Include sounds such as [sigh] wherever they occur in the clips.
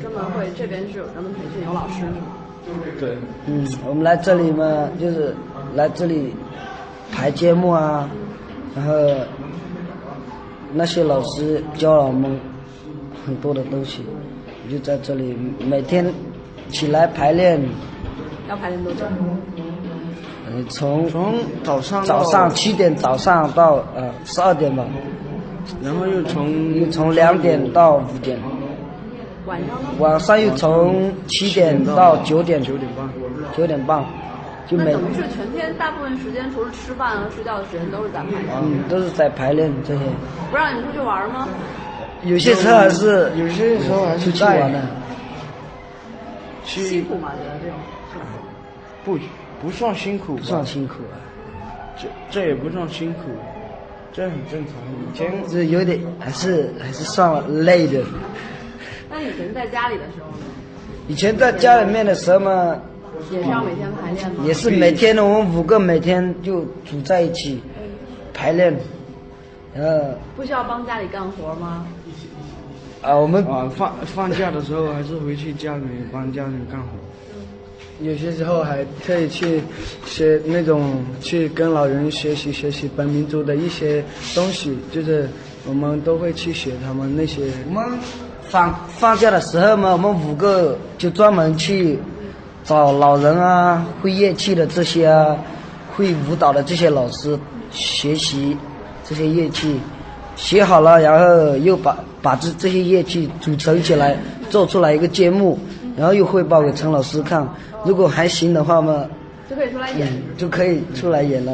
专门会这边是有专门培训有老师是吗？对，嗯，我们来这里嘛，就是来这里排节目啊，然后那些老师教了我们很多的东西，我就在这里每天起来排练，要排练多久？嗯，从从早上早上七点早上到呃十二点吧，然后又从又从两点到五点，晚上呢？晚上又从七点到九点，九点半，九点半，就每那等于是全天大部分时间除了吃饭和睡觉的时间都是在排练，嗯都是在排练这些，不让你出去玩吗？有些时候还是有些时候还是出去玩的。辛去苦吗？觉得这种辛苦？不不算辛苦吧，不算辛苦啊，这这也不算辛苦，这很正常。以前这有点还是还是算了累的。那以前在家里的时候呢，以前在家里面的时候嘛，也是要每天排练吗？也是每天我们五个每天就组在一起排练，然后不需要帮家里干活吗？啊我们啊放放假的时候还是回去家里面帮家里干活。有些时候还特意去学那种去跟老人学习学习本民族的一些东西，就是我们都会去学他们那些。我们放放假的时候嘛，我们五个就专门去找老人啊，会乐器的这些啊，会舞蹈的这些老师学习这些乐器，学好了，然后又把把这这些乐器组成起来，做出来一个节目，然后又汇报给陈老师看。如果还行的话嘛，就可以出来演。嗯，就可以出来演了。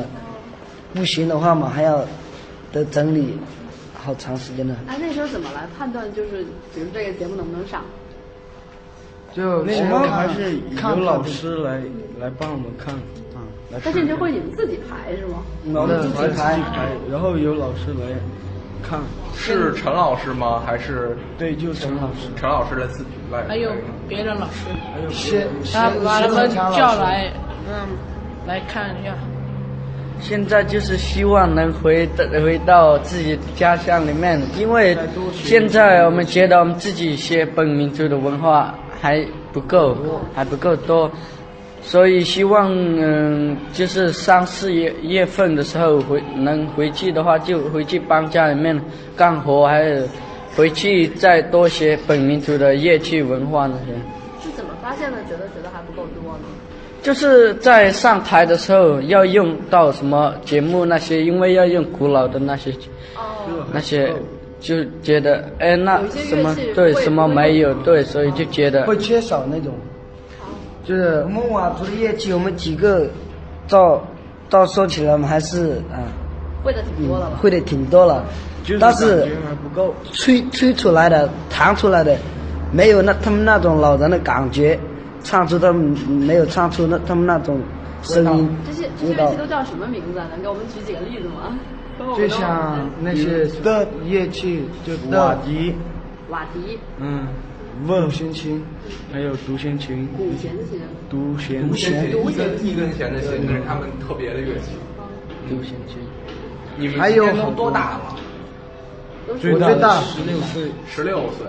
不行的话嘛，还要得整理好长时间的。那那时候怎么来判断？就是比如这个节目能不能上？就那时候还是看有老师来来帮我们看，啊，来但是你就会你们自己排是吗？我们自己排，然后有老师来看，是陈老师吗？还是对，就是陈老师。陈老师来自己来？还有别的老师，先他先把他们叫来，嗯，来看一下。现在就是希望能回回到自己家乡里面，因为现在我们觉得我们自己学本民族的文化还不够，还不够多，所以希望嗯，就是三四月月份的时候回能回去的话，就回去帮家里面干活，还有回去再多学本民族的乐器文化那些。是怎么发现的？觉得觉得还不够多呢？就是在上台的时候要用到什么节目那些，因为要用古老的那些哦，那些，就觉得哎那什么对什么没有对，所以就觉得会缺少那种，就是我们佤族的乐器，我们几个到到说起来，我们还是啊、会的挺多的了。会的挺多了，就是但是。吹吹出来的弹出来的，没有那他们那种老人的感觉，唱出他们没有唱出那他们那种声音这些这些乐器。都叫什么名字啊？能给我们举几个例子吗？[laughs] 就像那些的乐器，就的瓦笛，瓦笛、嗯，五弦琴，还有独弦琴、古弦琴、独弦独弦琴，独弦一根一根弦的弦，那是他们特别的乐器。独弦琴，你们还有都多大了？最大十六岁，十六岁，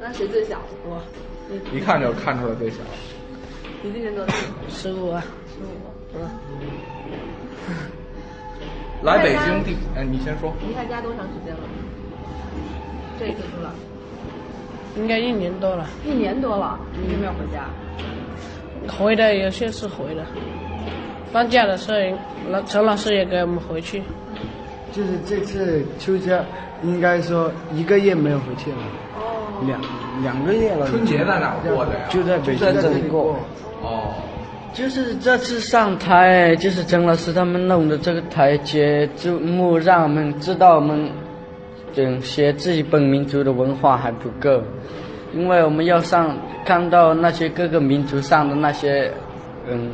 那谁最小？哇，你一看就看出来最小。你今年多大？十五啊，十五。[laughs] 来北京第，哎，你先说。离开家多长时间了？这一次出来应该一年多了。一年多了，你有没有回家。回的有些是回的，放假的时候，老陈老师也给我们回去。就是这次秋假，应该说一个月没有回去了。哦，两两个月了。春节在哪过的呀？就在北京在这里过。哦，就是这次上台，就是陈老师他们弄的这个台阶，就目，让我们知道我们嗯学自己本民族的文化还不够，因为我们要上看到那些各个民族上的那些嗯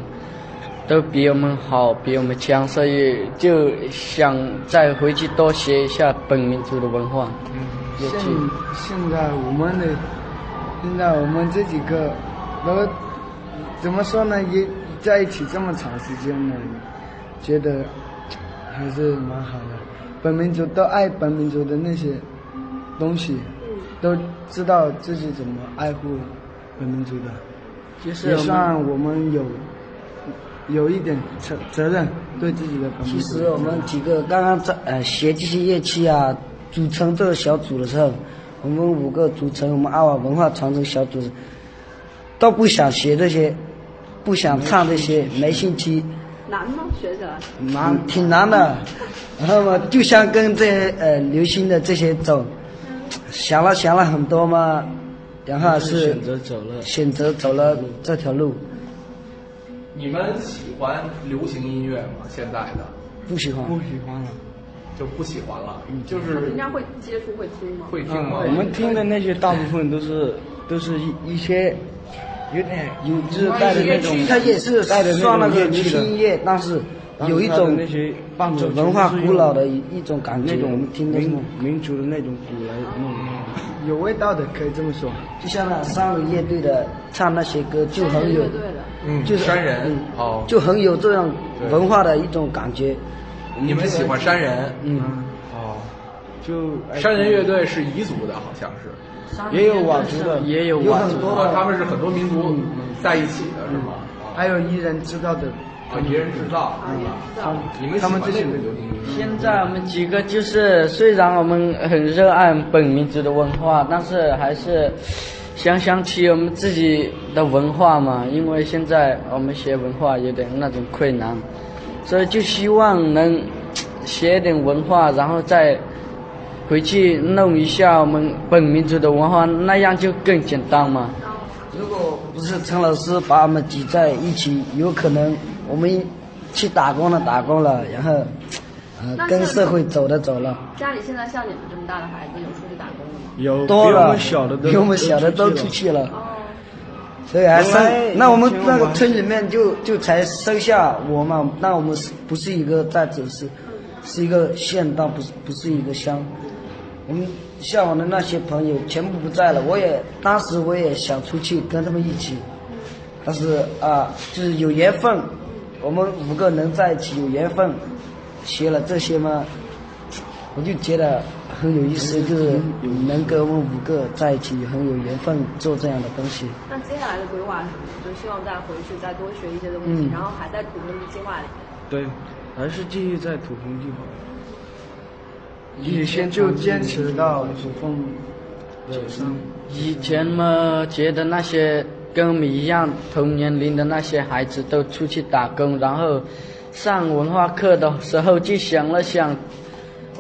都比我们好，比我们强，所以就想再回去多学一下本民族的文化。嗯现器。现在我们的，现在我们这几个都怎么说呢？也在一起这么长时间了，觉得还是蛮好的。本民族都爱本民族的那些东西，都知道自己怎么爱护本民族的，也算我们有有一点责责任对自己的本民其。实我们几个刚刚在呃学这些乐器啊，组成这个小组的时候，我们五个组成我们阿瓦文化传承小组，都不想学这些，不想唱这些，没兴趣，难吗？学起来？难挺难的。[laughs] 然后嘛，就想跟这些呃流行的这些走，想了想了很多嘛，然后是选择走了。选择走了这条路，你们喜欢流行音乐吗？现在的不喜欢。不喜欢了。就不喜欢了，就是平常会接触会听吗？会听吗？我们听的那些大部分都是都是一一些有点有就是带着那种它也是带着算那个流音乐，但是有一种那些文化古老的一一种感觉，那种我们听的民民族的那种鼓来弄。有味道的，可以这么说。就像那三个乐队的唱那些歌，就很有。嗯，就是山人嗯哦，就很有这样文化的一种感觉。你们喜欢山人嗯，哦，就山人乐队是彝族的，好像是，也有佤族的，也有有佤族啊，很多的他们是很多民族在一起的，是吗？还有彝人知道的，啊，一人制造是吧？你们喜欢那种流行音乐？现在我们几个就是，虽然我们很热爱本民族的文化，但是还是想想起我们自己的文化嘛。因为现在我们学文化有点那种困难，所以就希望能学点文化，然后再回去弄一下我们本民族的文化，那样就更简单嘛。如果不是陈老师把我们挤在一起，有可能我们去打工了，打工了，然后呃跟社会走的走了，家里现在像你们这么大的孩子，有出去打工的吗？有多了，比我们小的都比我们小的都出出去了。哦，所以还生，那我们那个村里面就就才生下我嘛，那我们是不是一个在走是，是一个县，但不是不是一个乡。我们向往的那些朋友全部不在了，我也当时我也想出去跟他们一起，但是啊，就是有缘分，我们五个能在一起有缘分，学了这些嘛，我就觉得很有意思，就是能跟我们五个在一起很有缘分做这样的东西。那接下来的规划是什么？就希望再回去再多学一些东西，嗯然后还在土生计划里面。对，还是继续在土红计划。以前就坚持到土凤走上。以前嘛，觉得那些跟我们一样同年龄的那些孩子都出去打工，然后上文化课的时候就想了想，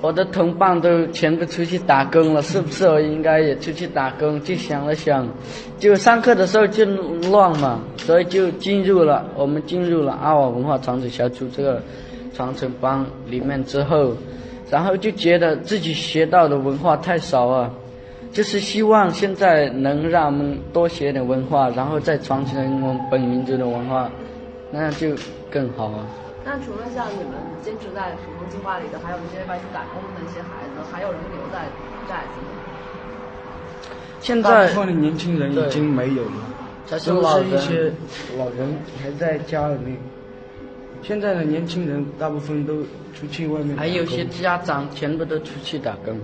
我的同伴都全部出去打工了，是不是我应该也出去打工？就想了想，就上课的时候就乱嘛，所以就进入了我们进入了阿瓦文化传承小组这个传承班里面之后，然后就觉得自己学到的文化太少了。就是希望现在能让我们多学点文化，然后再传承我们本民族的文化，那样就更好啊。那除了像你们坚持在土生计划里的，还有一些外出打工的一些孩子，还有人留在寨子吗？现在大部分的年轻人已经没有了，都老人是一些老人还在家里面。现在的年轻人大部分都出去外面，还有些家长全部都出去打工。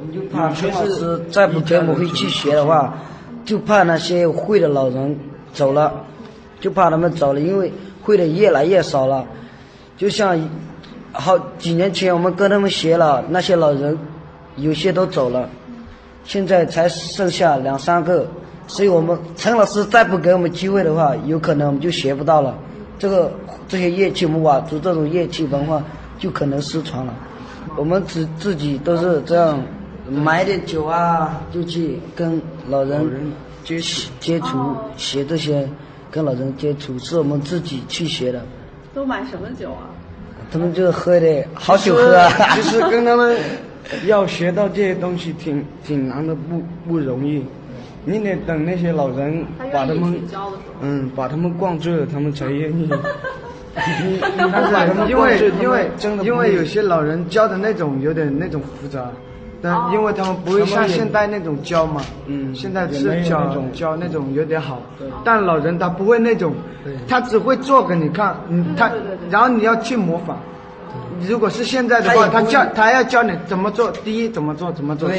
我们就怕陈老师再不给我们回去学的话，就怕那些会的老人走了，就怕他们走了，因为会的越来越少了。就像好几年前我们跟他们学了，那些老人有些都走了，现在才剩下两三个，所以我们陈老师再不给我们机会的话，有可能我们就学不到了。这个这些乐器，我们佤族这种乐器文化就可能失传了。我们自自己都是这样，买点酒啊，就去跟老人接触接触，学这些，跟老人接触，是我们自己去学的。都买什么酒啊？他们就喝的好酒喝啊，其实跟他们要学到这些东西挺挺难的，不不容易。你得等那些老人把他们。嗯把他们灌醉了，他们才愿意。你你不但把他们是因为因为真的因为有些老人教的那种有点那种复杂，但因为他们不会像现代那种教嘛，嗯。现在是教那种教那种有点好，但老人他不会那种，他只会做给你看，嗯，他然后你要去模仿，如果是现在的话，他教他要教你怎么做，第一怎么做怎么做么，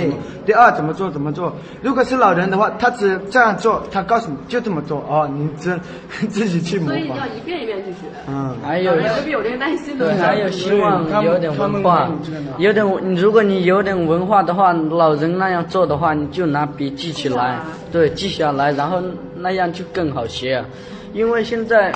第二怎么做怎么做。如果是老人的话，他只这样做，他告诉你就这么做哦，你自 [laughs] 自己去模仿所以要。一遍一遍去学。嗯，还有有这个耐心的对，还有希望有点文化有点如果你有点文化的话，老人那样做的话，你就拿笔记起来，对，记下来，然后那样就更好学。因为现在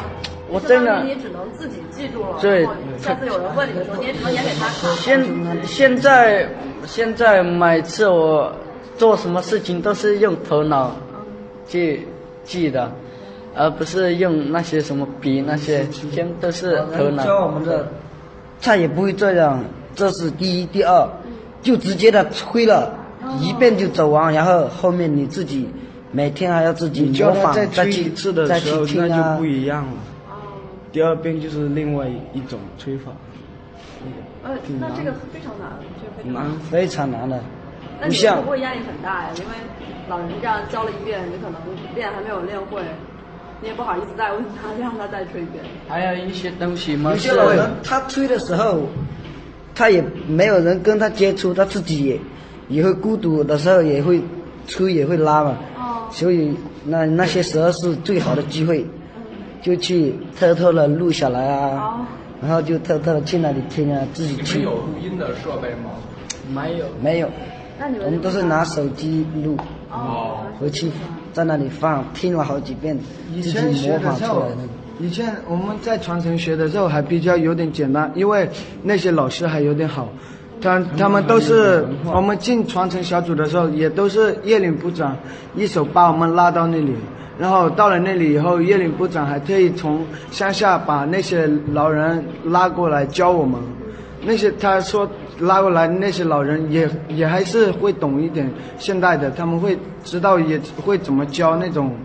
我真的你只能自己记住了。对下次有人问你的时候，你也只能演给他看。现现在现在每次我做什么事情都是用头脑去记的，而不是用那些什么笔那些，全都是头脑。教我们的，他也不会这样，这是第一，第二，就直接的吹了，一遍就走完，然后后面你自己每天还要自己模仿，他再再去一次的再时候，去听啊那就不。一样了。第二遍就是另外一种吹法，呃，那这个非常难，这个非常难。非常难的，那你会不会压力很大呀？因为老人这样教了一遍，你可能练还没有练会，你也不好意思再问他，让他再吹一遍。还有一些东西嘛有些老人他吹的时候，他也没有人跟他接触，他自己也也会孤独的时候也会吹也会拉嘛。哦。所以那那些时候是最好的机会，就去偷偷的录下来啊，哦。然后就偷偷的去那里听啊，自己去。你们有录音的设备吗？没有。没有，那你们我们都是拿手机录，哦，回去在那里放，听了好几遍，自己模仿出来的。，以前我们在传承学的时候还比较有点简单，因为那些老师还有点好，他他们都是我们进传承小组的时候，也都是叶领部长一手把我们拉到那里，然后到了那里以后，叶领部长还特意从乡下把那些老人拉过来教我们。那些他说拉过来那些老人也也还是会懂一点现代的，他们会知道也会怎么教那种，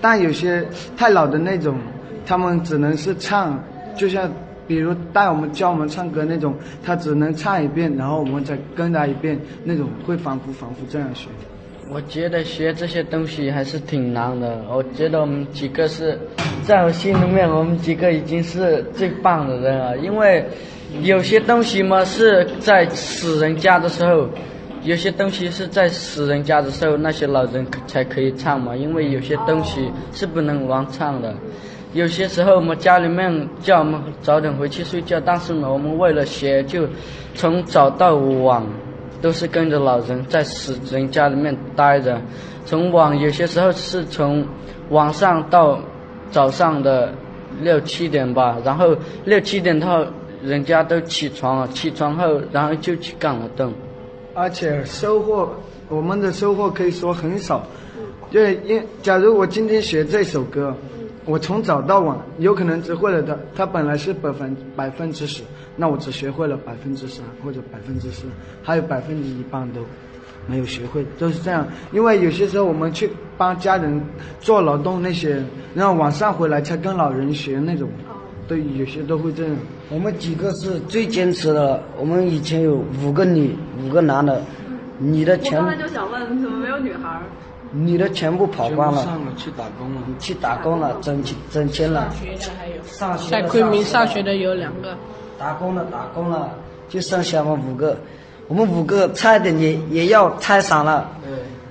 但有些太老的那种，他们只能是唱，就像比如带我们教我们唱歌那种，他只能唱一遍，然后我们再跟他一遍，那种会反复反复这样学。我觉得学这些东西还是挺难的。我觉得我们几个是，在我心里面，我们几个已经是最棒的人了。因为有些东西嘛是在死人家的时候，有些东西是在死人家的时候，那些老人才可以唱嘛。因为有些东西是不能乱唱的。有些时候我们家里面叫我们早点回去睡觉，但是呢，我们为了学，就从早到晚。都是跟着老人在死人家里面待着，从晚有些时候是从晚上到早上的六七点吧，然后六七点后人家都起床了，起床后然后就去干活动。而且收获，我们的收获可以说很少。对，因假如我今天学这首歌，我从早到晚有可能只会了的，他本来是百分百分之十，那我只学会了百分之三或者百分之四，还有百分之一半都没有学会，都是这样。因为有些时候我们去帮家人做劳动那些，然后晚上回来才跟老人学那种，对有些都会这样。我们几个是最坚持的，我们以前有五个女，五个男的，女的我全刚才就想问，怎么没有女孩儿？女的全部跑光了，上了去打工了。去打工了，挣钱挣钱了。上，学的还有，上学的在昆明上上学的有两个，打工了打工了，就剩下我们五个，我们五个差一点也也要拆散了，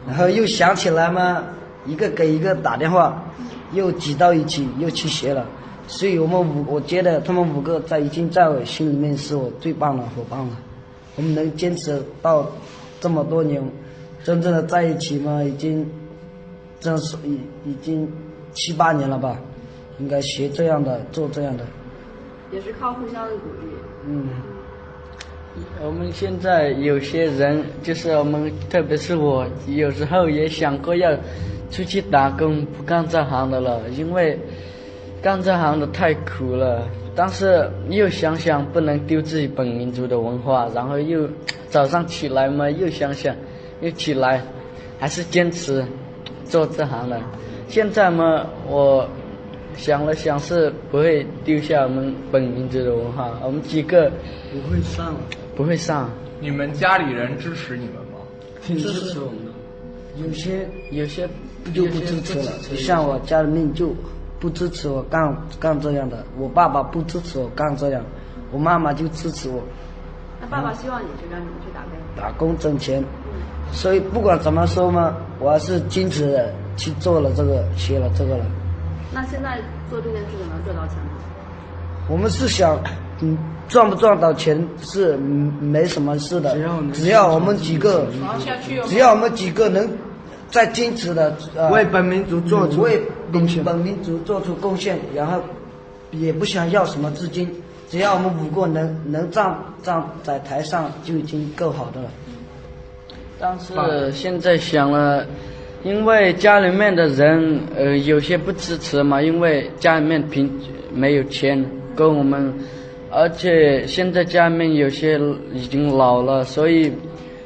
然后又想起来嘛，一个给一个打电话，又挤到一起又去学了，所以我们五我觉得他们五个在已经在我心里面是我最棒的伙伴了，我们能坚持到这么多年，真正的在一起嘛，已经真是已已经七八年了吧，应该学这样的做这样的。也是靠互相的鼓励。嗯，我们现在有些人，就是我们，特别是我，有时候也想过要出去打工，不干这行的了，因为干这行的太苦了。但是又想想不能丢自己本民族的文化，然后又早上起来嘛，又想想，又起来，还是坚持做这行的。现在嘛，我想了想，是不会丢下我们本民族的文化。我们几个不会上，不会上，你们家里人支持你们吗？挺支持我们的。有些有些就不支持了，像我家里面就不支持我干干这样的，我爸爸不支持我干这样，我妈妈就支持我。那爸爸希望你去干什么？去打工？打工挣钱，所以不管怎么说嘛，我还是坚持的去做了这个，学了这个了。那现在做这件事情能赚到钱吗？我们是想，嗯，赚不赚到钱是没什么事的，只要我们几个，只要我们几个能再坚持的，呃，为本民族做出为贡献本民族做出贡献，然后也不想要什么资金，只要我们五个能能站站在台上就已经够好的了。但是现在想了，因为家里面的人呃有些不支持嘛，因为家里面贫没有钱跟我们，而且现在家里面有些已经老了，所以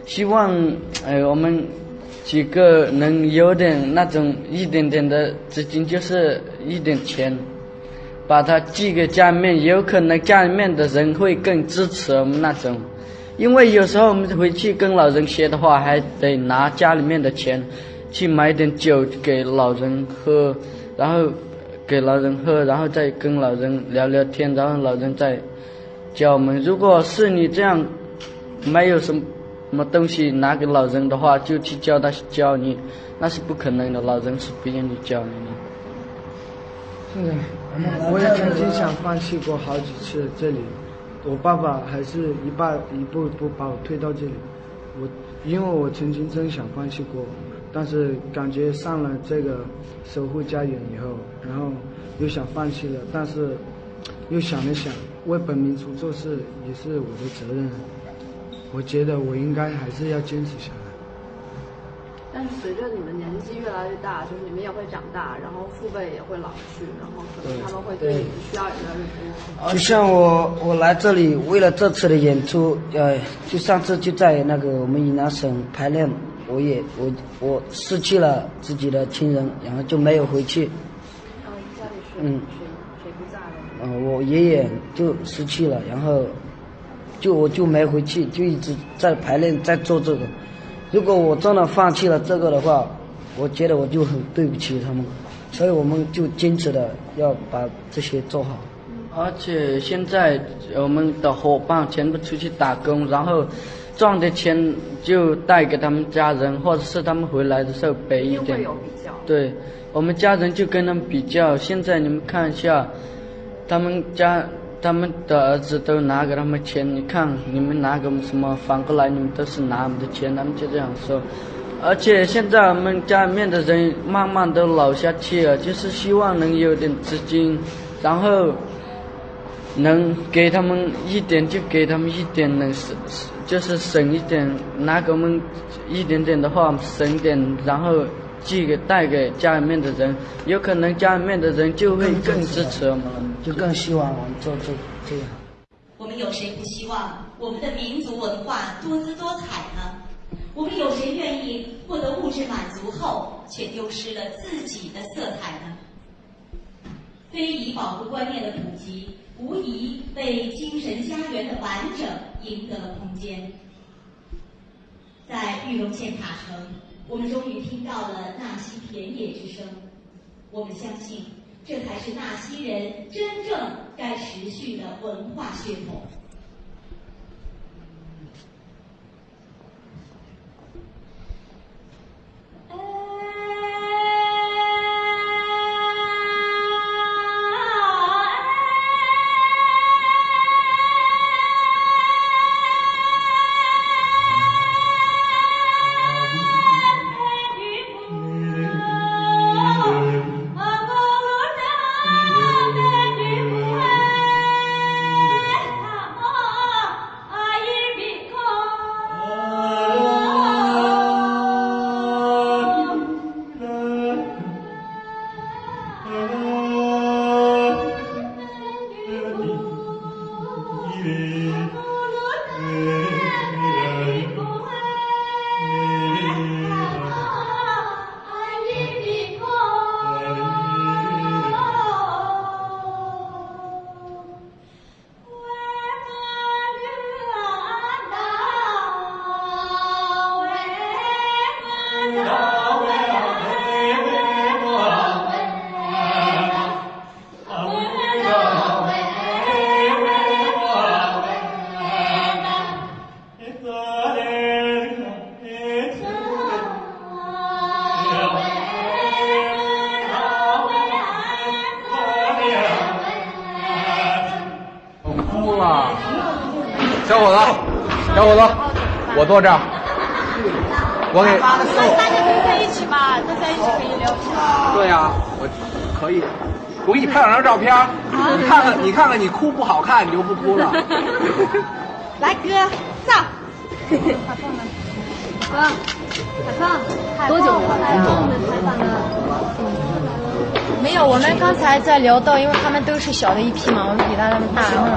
希望呃我们几个能有点那种一点点的资金，就是一点钱，把它寄给家里面，有可能家里面的人会更支持我们那种。因为有时候我们回去跟老人学的话，还得拿家里面的钱去买点酒给老人喝，然后给老人喝，然后再跟老人聊聊天，然后老人再教我们。如果是你这样没有什么什么东西拿给老人的话，就去教他教你，那是不可能的，老人是不愿意教你的。是的，我也曾经想放弃过好几次这里。我爸爸还是一半一步一步把我推到这里，我因为我曾经真想放弃过，但是感觉上了这个守护家园以后，然后又想放弃了，但是又想了想，为本民族做事也是我的责任，我觉得我应该还是要坚持下来。但是随着你们年纪越来越大，就是你们也会长大，然后父辈也会老去，然后可能他们会对你们需要也越来越多。就像我，我来这里为了这次的演出，呃，就上次就在那个我们云南省排练，我也我我失去了自己的亲人，然后就没有回去。然后家里是嗯谁谁不在了？嗯、我爷爷就失去了，然后就我就没回去，就一直在排练，在做这个。如果我真的放弃了这个的话，我觉得我就很对不起他们，所以我们就坚持的要把这些做好。而且现在我们的伙伴全部出去打工，然后赚的钱就带给他们家人，或者是他们回来的时候给一点有。比较。对，我们家人就跟他们比较。现在你们看一下，他们家他们的儿子都拿给他们钱，你看你们拿给我们什么？反过来你们都是拿我们的钱，他们就这样说。而且现在我们家里面的人慢慢都老下去了，就是希望能有点资金，然后能给他们一点就给他们一点，能省就是省一点，拿给我们一点点的话省点，然后寄给带给家里面的人，有可能家里面的人就会更支持我们了。就更希望我们做这这样。我们有谁不希望我们的民族文化多姿多彩呢？我们有谁愿意获得物质满足后，却丢失了自己的色彩呢？非遗保护观念的普及，无疑为精神家园的完整赢得了空间。在玉龙县塔城，我们终于听到了纳西田野之声。我们相信，这才是纳西人真正该持续的文化血统。坐这儿，我给。大家都在一起嘛，都在一起可以聊天。对呀，我可以，我给你拍两张照片，你看看，你看看，你哭不好看，你就不哭了。[laughs] 来哥，上。海凤呢？哥，海凤，多久没来了？没有，我们刚才在聊到，因为他们都是小的一批嘛，我们比他们大，然后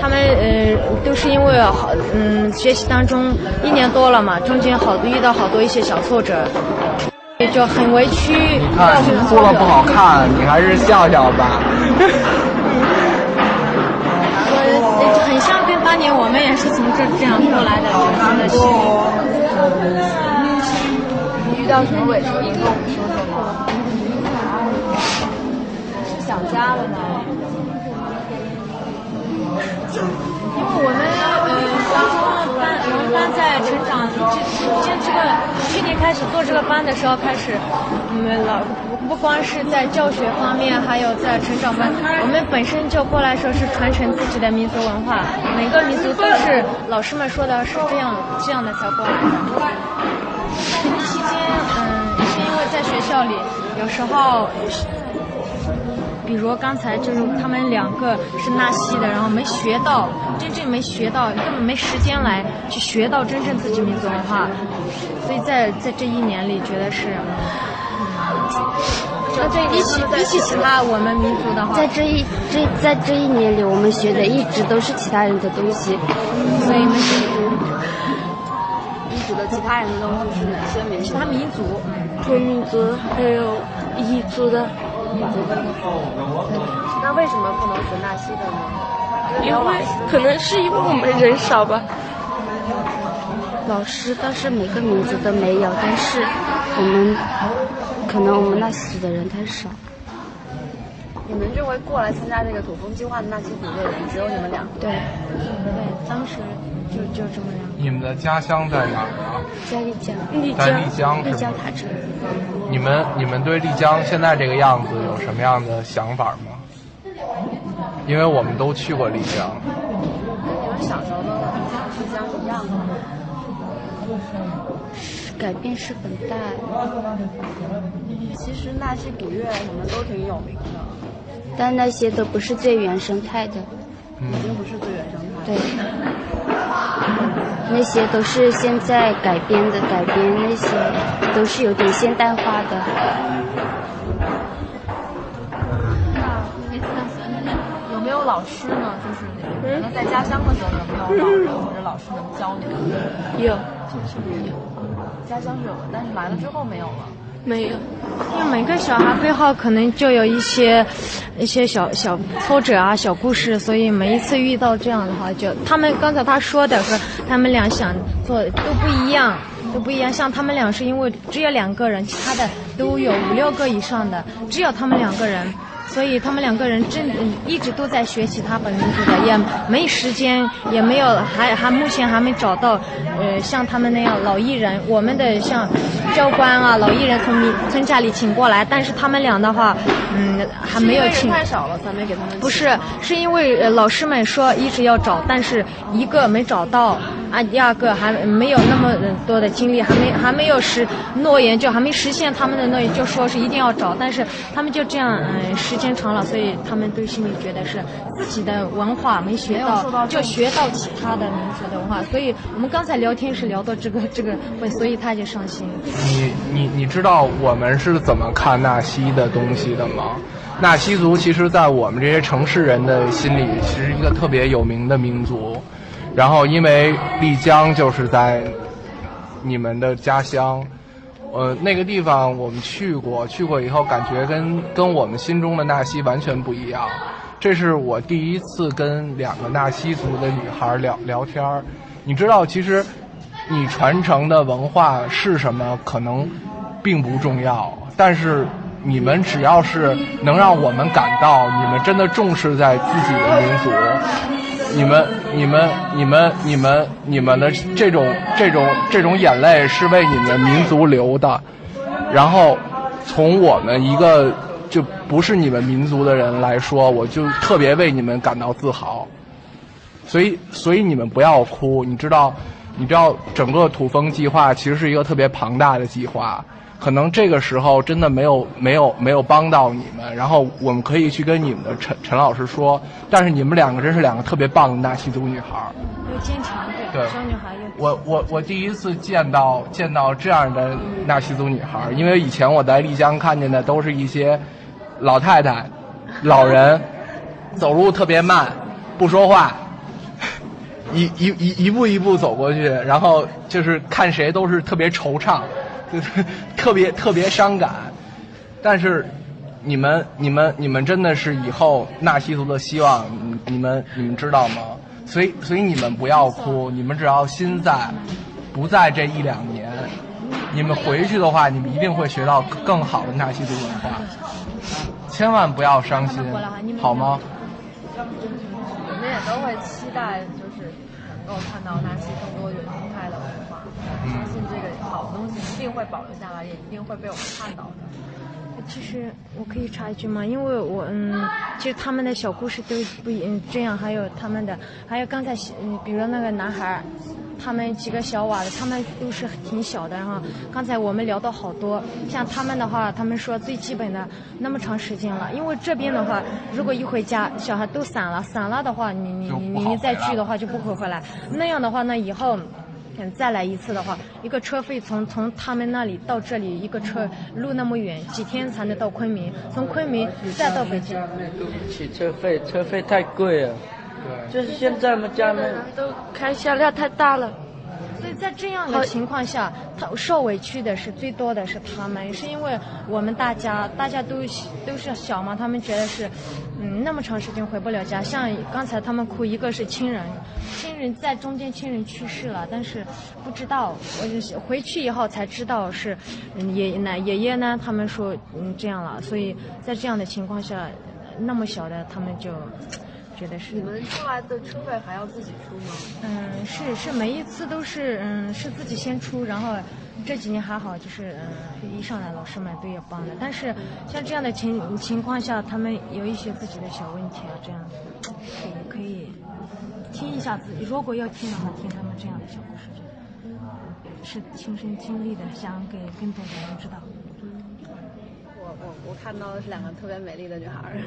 他们呃都是因为好嗯学习当中一年多了嘛，中间好遇到好多一些小挫折，就很委屈。你看你哭了不好看，你还是笑笑吧。我很像跟当年我们也是从这这样过来的，真的是。你遇到什么委屈？你跟我们说说吗？想家了呢，我们呃当初班我们班在成长，就首先这个去年开始做这个班的时候开始，嗯老不光是在教学方面，还有在成长班，我们本身就过来说是传承自己的民族文化，每个民族都是老师们说的是这样这样的才过来的。期间嗯是因为在学校里有时候。比如刚才就是他们两个是纳西的，然后没学到，真正没学到，根本没时间来去学到真正自己民族文化，所以在在这一年里，觉得是，那这比起比起其他我们民族的话，在这一这在这一年里，我们学的一直都是其他人的东西，所以没你指的其他人的东西是哪些民族？其他民族，土民族还有彝族的。那为什么不能学纳西的呢？因为可能是因为我们人少吧。老师倒是每个名字都没有，但是我们可能我们纳西的人太少。你们这回过来参加这个土风计划的纳西族的人只有你们两个？对，对，当时就就这么样。你们的家乡在哪儿啊？在丽江。在丽江丽江塔城。你们你们对丽江现在这个样子有什么样的想法吗？因为我们都去过丽江。你们小时候的丽江一样吗？改变是很大。其实纳西古乐什么都挺有名的，但那些都不是最原生态的。已经不是最原生态。对。那些都是现在改编的，改编那些都是有点现代化的。那有没有老师呢？就是可能在家乡的时候有没有老师或者老师能教你们？有。有。家乡是有的，但是来了之后没有了。没有，因为每个小孩背后可能就有一些一些小小挫折啊、小故事，所以每一次遇到这样的话，就他们刚才他说的说他们俩想做都不一样，都不一样。像他们俩是因为只有两个人，其他的都有五六个以上的，只有他们两个人。所以他们两个人正一直都在学习他本民族的，也没时间，也没有还还目前还没找到，呃，像他们那样老艺人，我们的像教官啊，老艺人从村村家里请过来，但是他们俩的话，嗯，还没有请。太少了，才没给他们。不是，是因为老师们说一直要找，但是一个没找到。啊，第二个还没有那么多的精力，还没还没有实诺言，就还没实现他们的诺言，就说是一定要找，但是他们就这样，嗯，时间长了，所以他们都心里觉得是自己的文化没学到，就学到其他的民族的文化，所以我们刚才聊天是聊到这个 [laughs] 这个，所以他就伤心。你你你知道我们是怎么看纳西的东西的吗？纳西族其实，在我们这些城市人的心里，其实一个特别有名的民族。然后，因为丽江就是在你们的家乡，呃，那个地方我们去过，去过以后感觉跟跟我们心中的纳西完全不一样。这是我第一次跟两个纳西族的女孩聊聊天儿。你知道，其实你传承的文化是什么，可能并不重要，但是你们只要是能让我们感到你们真的重视在自己的民族。你们、你们、你们、你们、你们的这种、这种、这种眼泪是为你们民族流的，然后从我们一个就不是你们民族的人来说，我就特别为你们感到自豪。所以所以你们不要哭，你知道，你知道整个土风计划其实是一个特别庞大的计划。可能这个时候真的没有没有没有帮到你们，然后我们可以去跟你们的陈陈老师说，但是你们两个真是两个特别棒的纳西族女孩，又坚强，对，小女孩又。我我我第一次见到见到这样的纳西族女孩，因为以前我在丽江看见的都是一些老太太、老人，[laughs] 走路特别慢，不说话，[laughs] 一一一一步一步走过去，然后就是看谁都是特别惆怅。就 [laughs] 是特别特别伤感，但是你们你们你们真的是以后纳西族的希望，你你们你们知道吗？所以所以你们不要哭，你们只要心在，不在这一两年，你们回去的话，你们一定会学到更好的纳西族文化，千万不要伤心，好吗？我们也都会期待，就是能够看到纳西更多元生态的相信这个。好东西一定会保留下来，也一定会被我们看到的。其实我可以插一句吗？因为我嗯，其实他们的小故事都不嗯这样，还有他们的，还有刚才嗯，比如那个男孩，他们几个小娃的，他们都是挺小的。然后刚才我们聊到好多，像他们的话，他们说最基本的那么长时间了，因为这边的话，如果一回家小孩都散了，散了的话，你你你你再聚的话就不会回来。那样的话，那以后。再来一次的话，一个车费从从他们那里到这里，一个车路那么远，几天才能到昆明？从昆明再到北京，对不起，车费车费太贵了。对，就是现在我们家们都开销量太大了。所以在这样的情况下，他受委屈的是最多的是他们，是因为我们大家大家都都是小嘛，他们觉得是，嗯，那么长时间回不了家。像刚才他们哭，一个是亲人，亲人在中间，亲人去世了，但是不知道，我就回去以后才知道是爷爷奶，爷爷呢，他们说嗯这样了，所以在这样的情况下，那么小的他们就。觉得是你们出来的车费还要自己出吗？嗯，是是，每一次都是嗯是自己先出，然后这几年还好，就是嗯一上来老师们都要帮的。但是像这样的情情况下，他们有一些自己的小问题啊，这样可以可以听一下自己。如果要听的话，听他们这样的小故事，是亲身经历的，想给更多的人知道。我我看到的是两个特别美丽的女孩儿，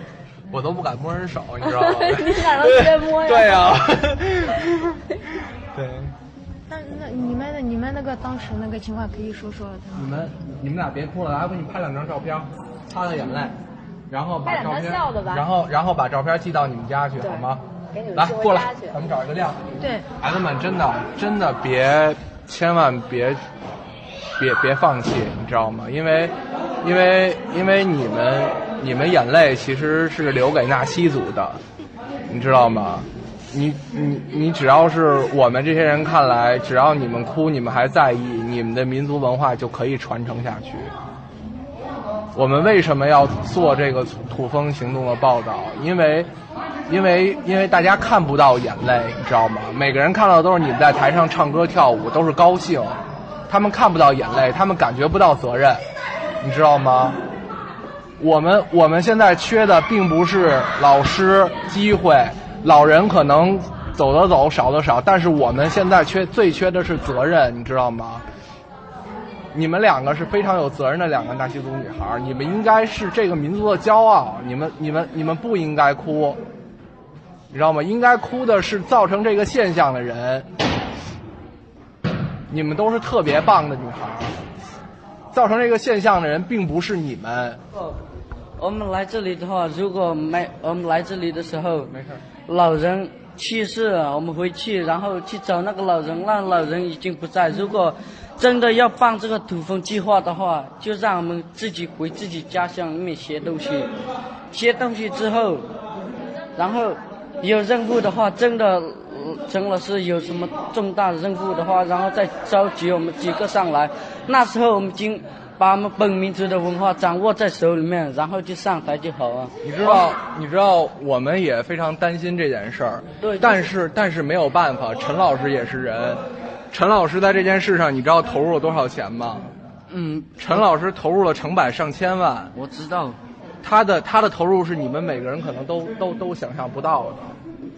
我都不敢摸人手，你知道吗？[laughs] 你俩都直接摸呀？对呀。[laughs] 对。那那你们你们那个当时那个情况可以说说。你们你们俩别哭了，来，我给你拍两张照片，擦擦眼泪，然后把照片，然后然后把照片寄到你们家去，好吗？来过来，咱们找一个亮。对。孩子们，真的真的别，千万别。别别放弃，你知道吗？因为，因为因为你们你们眼泪其实是留给纳西族的，你知道吗？你你你只要是我们这些人看来，只要你们哭，你们还在意，你们的民族文化就可以传承下去。我们为什么要做这个土风行动的报道？因为，因为因为大家看不到眼泪，你知道吗？每个人看到的都是你们在台上唱歌跳舞，都是高兴。他们看不到眼泪，他们感觉不到责任，你知道吗？我们我们现在缺的并不是老师机会，老人可能走的走，少的少，但是我们现在缺最缺的是责任，你知道吗？你们两个是非常有责任的两个纳西族女孩，你们应该是这个民族的骄傲，你们你们你们不应该哭，你知道吗？应该哭的是造成这个现象的人。你们都是特别棒的女孩，造成这个现象的人并不是你们。我们来这里的话，如果没我们来这里的时候，没事，老人去世了，我们回去，然后去找那个老人，那老人已经不在。如果真的要办这个土风计划的话，就让我们自己回自己家乡里面学东西，学东西之后，然后有任务的话，真的。陈老师有什么重大任务的话，然后再召集我们几个上来。那时候我们已经把我们本民族的文化掌握在手里面，然后就上台就好了。你知道，你知道，我们也非常担心这件事儿。对。但是，但是没有办法，陈老师也是人。陈老师在这件事上，你知道投入了多少钱吗？嗯。陈老师投入了成百上千万。我知道。他的他的投入是你们每个人可能都都都想象不到的。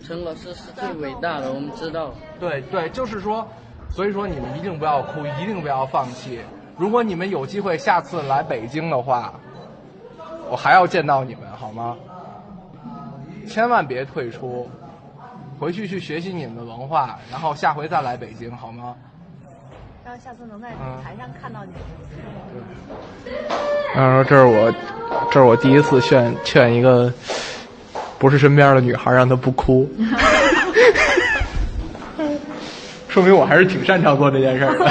陈老师是最伟大的，我们知道。对对，就是说，所以说你们一定不要哭，一定不要放弃。如果你们有机会下次来北京的话，我还要见到你们，好吗？千万别退出，回去去学习你们的文化，然后下回再来北京，好吗？让下次能在台上看到你。然后这是我，这是我第一次劝劝一个不是身边的女孩让她不哭，[laughs] 说明我还是挺擅长做这件事儿的，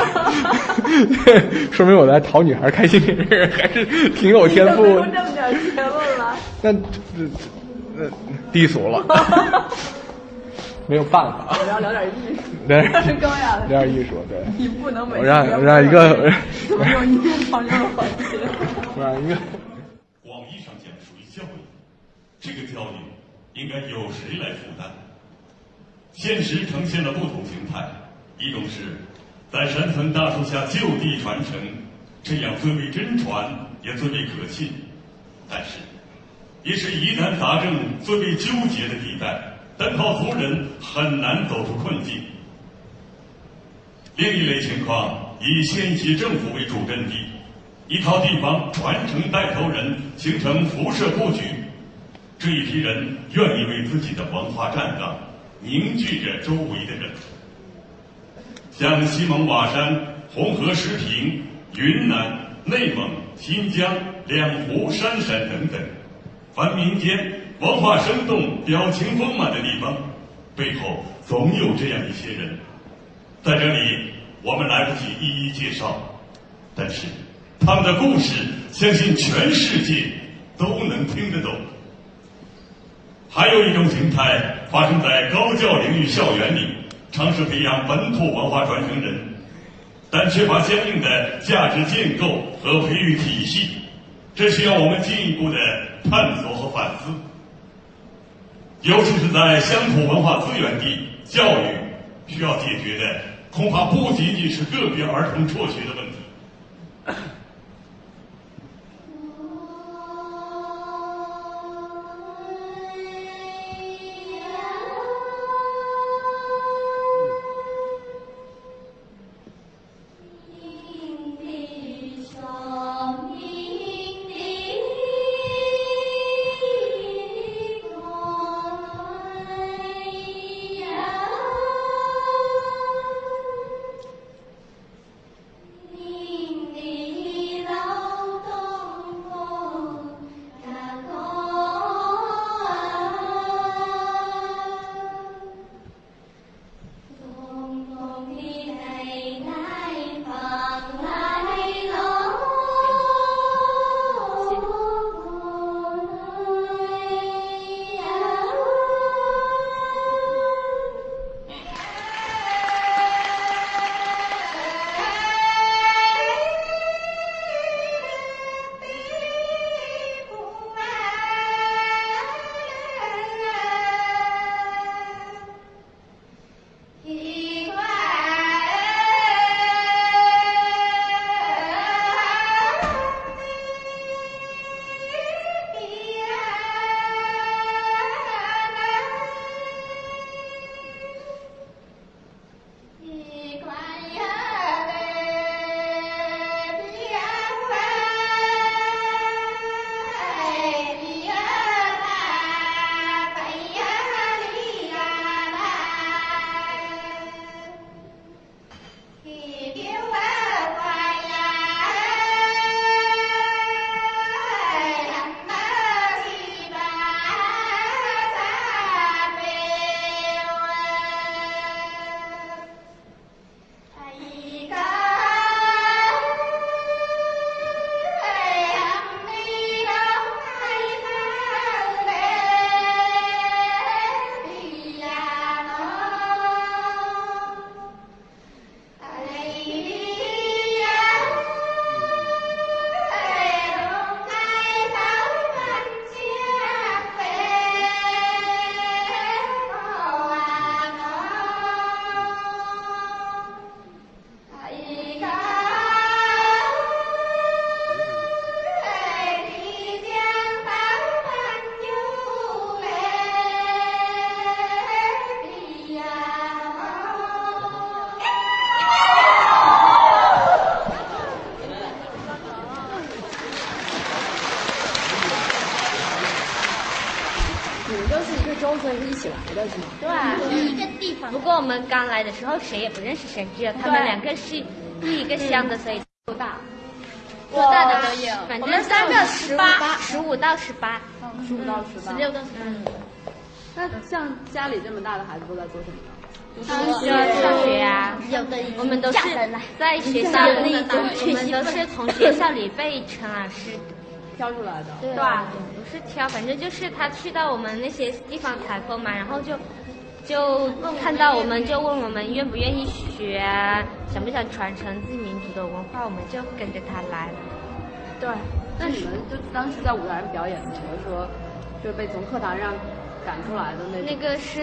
说明我在讨女孩开心这事还是挺有天赋。这么点结论了？那这这低俗了，[laughs] 没有办法。我要聊点艺术。对，高雅的。聊点艺术，对。你不能每我让让一个。[laughs] 我用音乐旁边的环节。我让一个。广义上讲属于教育，这个教育应该由谁来负担？现实呈现了不同形态，一种是在山村大树下就地传承，这样最为真传，也最为可信。但是，也是疑难杂症最为纠结的地带，单靠族人很难走出困境。另一类情况，以县级政府为主阵地，依靠地方传承带头人形成辐射布局，这一批人愿意为自己的文化站岗，凝聚着周围的人。像西蒙瓦山、红河石坪、云南、内蒙、新疆、两湖、山陕等等，凡民间文化生动、表情丰满的地方，背后总有这样一些人。在这里，我们来不及一一介绍，但是他们的故事，相信全世界都能听得懂。还有一种形态发生在高教领域校园里，尝试培养本土文化传承人，但缺乏相应的价值建构和培育体系，这需要我们进一步的探索和反思。尤其是在乡土文化资源地，教育需要解决的。恐怕不仅仅是个别儿童辍学的问题。来的时候谁也不认识谁，只有他们两个是第一个乡的，所以多大？多大的都有，反我正们三个十18十五到十八，十五到十八，十六到十八。那像家里这么大的孩子都在做什么呢？上学上学啊，有的我们都是在学校里，我们都是从学校里被陈老师挑出来的。对，不是挑，反正就是他去到我们那些地方采风嘛，然后就就看到我们就问我们愿不愿意学啊，想不想传承自己民族的文化，我们就跟着他来了。对，那你们就当时在舞台上表演，除了说就是被从课堂上赶出来的那种，那个是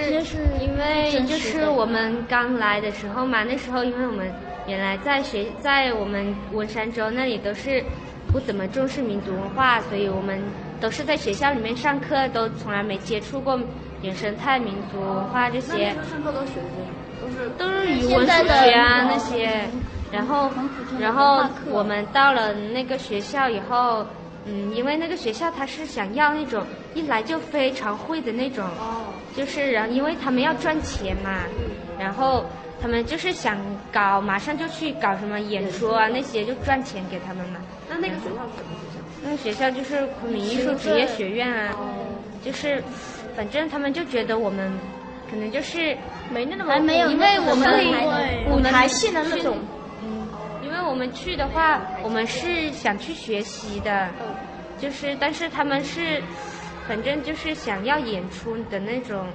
因为就是我们刚来的时候嘛，那时候因为我们原来在学在我们文山州那里都是不怎么重视民族文化，所以我们都是在学校里面上课，都从来没接触过原生态民族文化这些。都是？都是都是语文、数学啊那些。然后，然后我们到了那个学校以后，嗯，因为那个学校他是想要那种一来就非常会的那种，就是然后因为他们要赚钱嘛，然后他们就是想搞马上就去搞什么演出啊那些就赚钱给他们嘛。那那个学校是什么学校？那个学校就是昆明艺术职业学院啊，就是反正他们就觉得我们可能就是没那么还没有，因为我们舞台性的那种。嗯因为我们去的话，我们是想去学习的，就是但是他们是，反正就是想要演出的那种，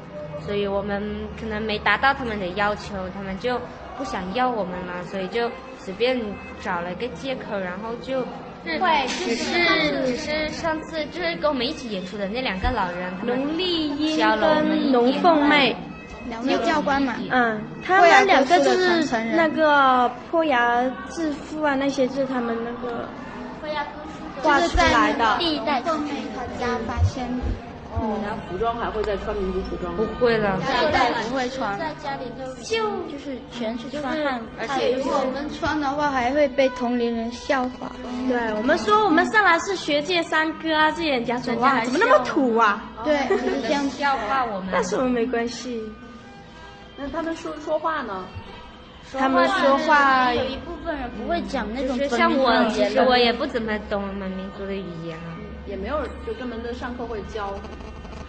所以我们可能没达到他们的要求，他们就不想要我们了，所以就随便找了个借口，然后就会只是只是上次就是跟我们一起演出的那两个老人，他们龙丽英跟龙凤妹。两位教官嘛，嗯，他们两个就是那个破牙致富啊，那些就是他们那个画出来的。第一代凤妹她家发现。哦，然后服装还会再穿民族服装？不会了，下一代不会穿，在家里都就就是全是穿汉服，而且如果我们穿的话，还会被同龄人笑话。对我们说，我们上来是学界三哥啊，这些人家说哇，怎么那么土啊？对，就是这样笑话我们。但是我们没关系。那他们说说话呢？他们说话有一部分人不会讲那种像我，其实我也不怎么懂我们民族的语言啊。也没有就专门的上课会教。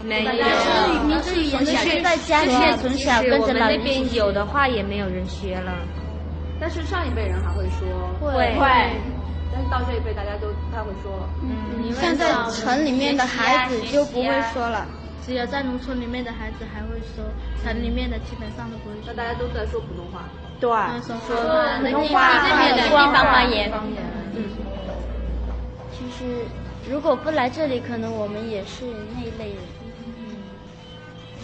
没有。民族语言是在家里面从小跟着老那边有的话也没有人学了。但是上一辈人还会说。会。会。但是到这一辈大家都不太会说了。嗯。现在城里面的孩子就不会说了。只有在农村里面的孩子还会说，城里面的基本上都不会说。那大家都在说普通话。对。说普通话，这边的地方方言。方言。嗯。其实，如果不来这里，可能我们也是那一类人。嗯。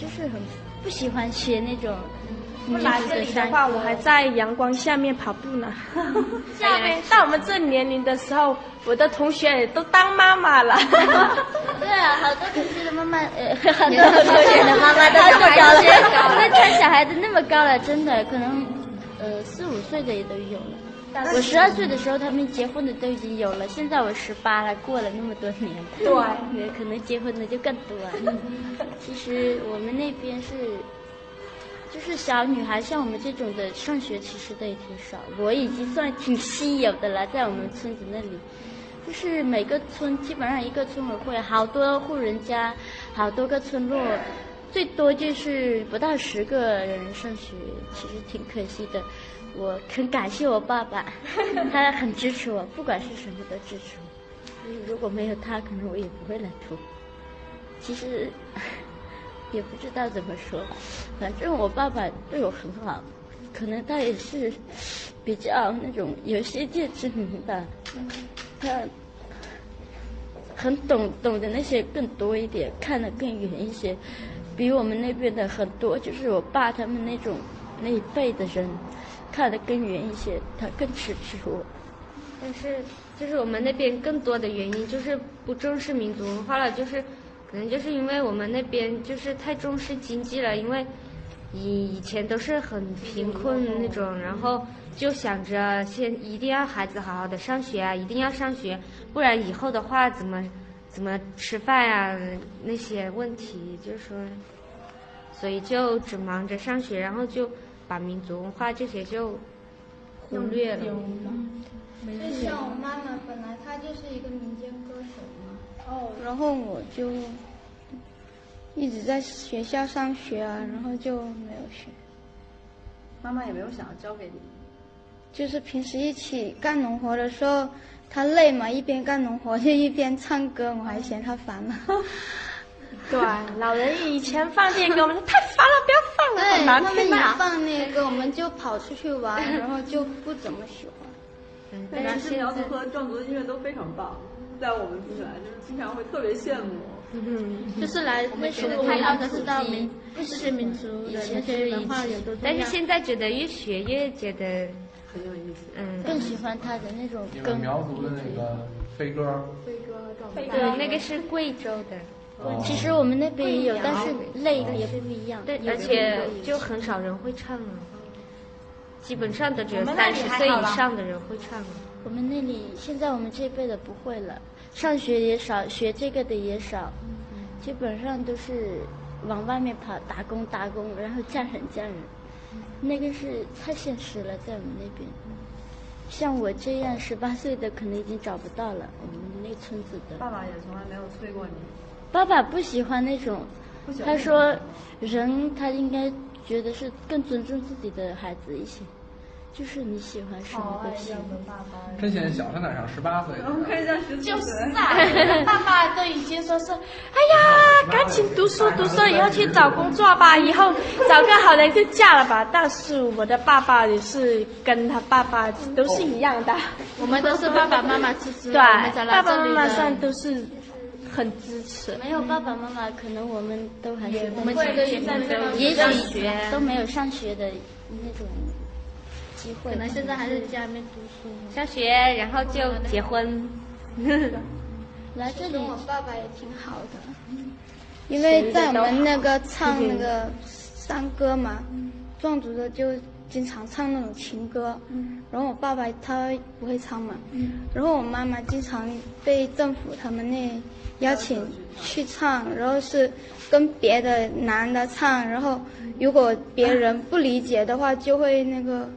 就是很不喜欢学那种。不来这里的话，我还在阳光下面跑步呢。[laughs] 下面到我们这年龄的时候，我的同学都当妈妈了。[laughs] 对啊，好多同学的妈妈，呃，很多同学的妈妈都这么高了。那看小孩子那么高了，真的可能，呃，四五岁的也都有了。我十二岁的时候，他们结婚的都已经有了。现在我十八了，过了那么多年，对，可能结婚的就更多。[laughs] 其实我们那边是。就是小女孩像我们这种的上学其实的也挺少，我已经算挺稀有的了，在我们村子那里，就是每个村基本上一个村委会，好多户人家，好多个村落，最多就是不到十个人上学，其实挺可惜的。我很感谢我爸爸，[laughs] 他很支持我，不管是什么都支持我。如果没有他，可能我也不会来读。其实。[laughs] 也不知道怎么说，反正我爸爸对我很好，可能他也是比较那种有先见之明吧，他很懂懂得那些更多一点，看得更远一些，比我们那边的很多，就是我爸他们那种那一辈的人看得更远一些，他更支持我。但是就是我们那边更多的原因就是不重视民族文化了，就是。可能就是因为我们那边就是太重视经济了，因为以以前都是很贫困那种，然后就想着先一定要孩子好好的上学啊，一定要上学，不然以后的话怎么怎么吃饭啊那些问题，就是说，所以就只忙着上学，然后就把民族文化这些就忽略了。就像我妈妈本来她就是一个民间歌手嘛，哦，然后我就一直在学校上学啊，然后就没有学。妈妈也没有想要教给你。就是平时一起干农活的时候，她累嘛，一边干农活就一边唱歌，我还嫌她烦了。[laughs] 对，老人以前放这个，我们说太烦了，不要放了，对，好难他们一听啊。放那个，我们就跑出去玩，然后就不怎么喜欢。男士苗族和壮族的音乐都非常棒，在我们听起来就是经常会特别羡慕。就是来那时候看到都知道民这些民族的那些文化有多重要但是现在觉得越学越觉得很有意思。嗯，更喜欢他的那种你们更苗族的那个飞歌，飞歌壮族对，那个是贵州的。哦其实我们那边也有，但是类哦也不一样。对，而且就很少人会唱了，基本上都只有三十岁以上的人会唱了。我们那里现在我们这辈的不会了，上学也少，学这个的也少，基本上都是往外面跑打工打工，然后嫁人嫁人，那个是太现实了，在我们那边。像我这样十八岁的，可能已经找不到了。我们那村子的爸爸也从来没有催过你。爸爸不喜欢那种他说人他应该觉得是更尊重自己的孩子一些，就是你喜欢什么都行。真显小，他哪上十八岁？可以像十四就是岁。啊，[laughs] 爸爸都已经说是，哎呀，赶紧读书读书，以后去找工作吧，以后找个好人就嫁了吧。但是我的爸爸也是跟他爸爸都是一样的，我们都是爸爸妈妈支持对，我们才来爸爸这里的妈妈上都是很支持。没有爸爸妈妈，可能我们都还是我们几个现在都也上许学都没有上学的那种机会。可能现在还是家里面读书。上学，然后就结婚。[laughs] 来这里，我爸爸也挺好的，因为在我们那个唱那个山歌嘛，壮族的就经常唱那种情歌，然后我爸爸他不会唱嘛，然后我妈妈经常被政府他们那邀请去唱，然后是跟别的男的唱，然后如果别人不理解的话，就会那个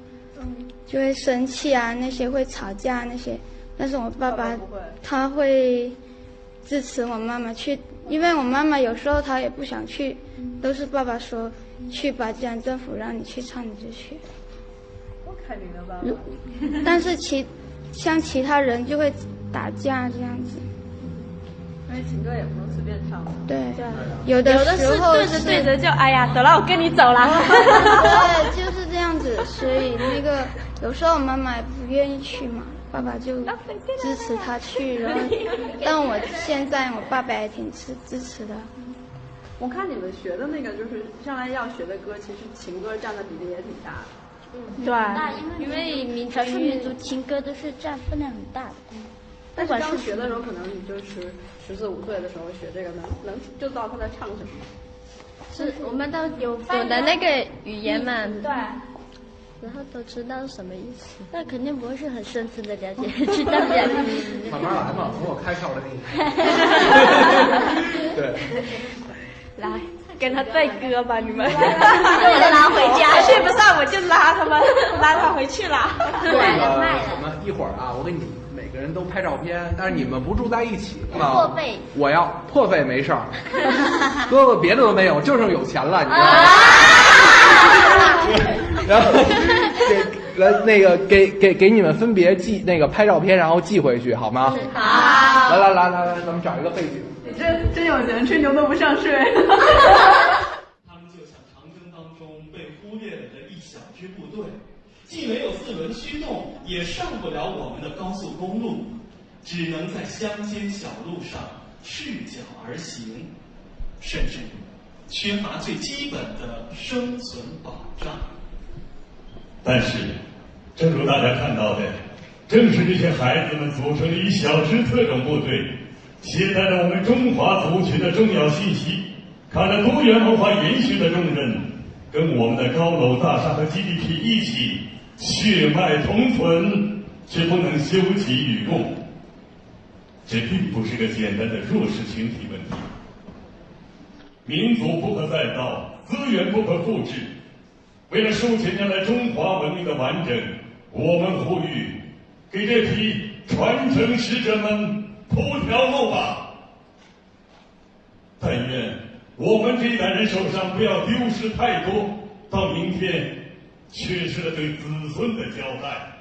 就会生气啊，那些会吵架那些，但是我爸爸他会支持我妈妈去，因为我妈妈有时候她也不想去，都是爸爸说去吧，既然政府让你去唱你就去。多开明的爸爸。[laughs] 但是其像其他人就会打架这样子，因为情歌也不能随便唱的。对，有的有的是时候对着对着就哎呀，走了，我跟你走了。对，[laughs] 就是这样子，所以那个有时候我妈妈也不愿意去嘛，爸爸就支持他去，然后，但我现在我爸爸也挺支支持的。我看你们学的那个就是将来要学的歌，其实情歌占的比例也挺大的。对大，因为民少数民族情歌都是占分量很大的。但是不管是刚学的时候，可能你就是十四五岁的时候学这个，能能就知道他在唱什么。是我们都有懂的那个语言嘛？对。然后都知道是什么意思。那肯定不会是很深层的了解，[laughs] 知道的。慢慢来嘛，等我开窍了给你。[laughs] 对，来，跟他对歌吧，你们。[laughs] 我就拉回家去不上我就拉他们，拉他回去了。这个我们一会儿啊，我给你人都拍照片，但是你们不住在一起啊。破费我要破费没事儿，[laughs] 哥哥别的都没有，就剩有钱了，你知道吗？[laughs] 然后给来那个给给给你们分别寄那个拍照片，然后寄回去好吗？好来来来来来，咱们找一个背景。你真真有钱，吹牛都不上税。[laughs] 他们就像长征当中被忽略了的一小支部队，既没有四轮驱动，也上不了我们的高速公路，只能在乡间小路上赤脚而行，甚至缺乏最基本的生存保障。但是，正如大家看到的，正是这些孩子们组成了一小支特种部队，携带着我们中华族群的重要信息，扛着多元文化延续的重任，跟我们的高楼大厦和 GDP 一起血脉同存，却不能休戚与共。这并不是个简单的弱势群体问题。民族不可再造，资源不可复制。为了数千年来中华文明的完整，我们呼吁，给这批传承使者们铺条路吧。但愿我们这一代人手上不要丢失太多，到明天缺失了对子孙的交代。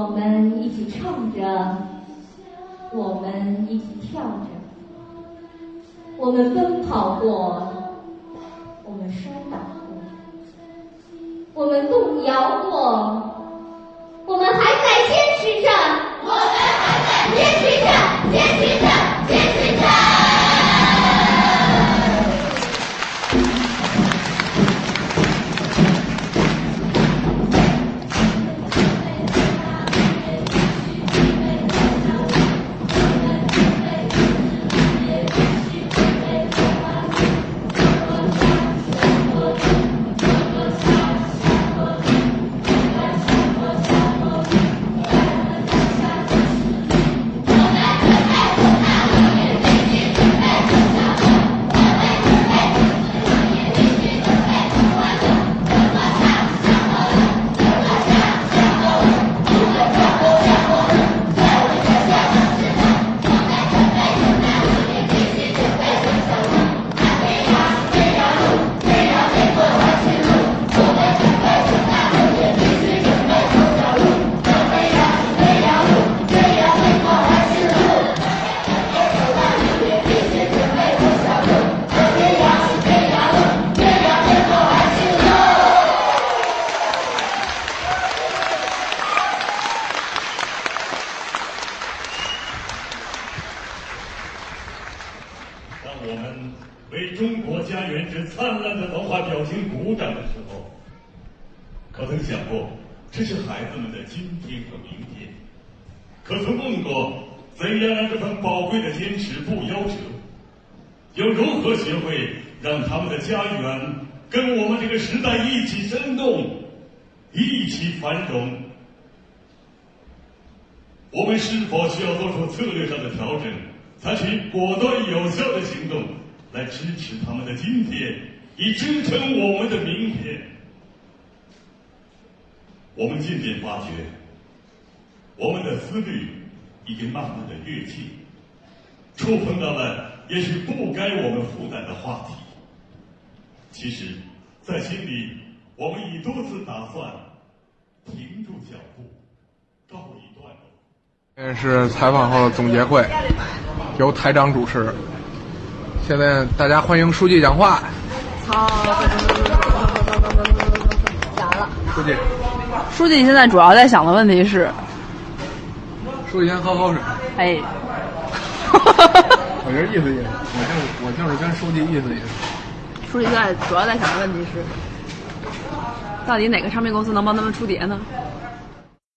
我们一起唱着，我们一起跳着，我们奔跑过，我们摔倒过，我们动摇过，我们还在坚持着，我们还在坚持着，坚持着，坚持着。家园跟我们这个时代一起生动，一起繁荣？我们是否需要做出策略上的调整，采取果断有效的行动，来支持他们的今天，以支撑我们的明天？我们渐渐发觉，我们的思虑已经慢慢的跃进，触碰到了也许不该我们负担的话题。其实，在心里，我们已多次打算停住脚步，告一段落。这是采访后的总结会，由台长主持。现在大家欢迎书记讲话。好，讲了。书记，书记现在主要在想的问题是，书记先喝口水。哎，我这意思意思，我就是我就是跟书记意思意思。现在主要在想的问题是，到底哪个唱片公司能帮他们出碟呢？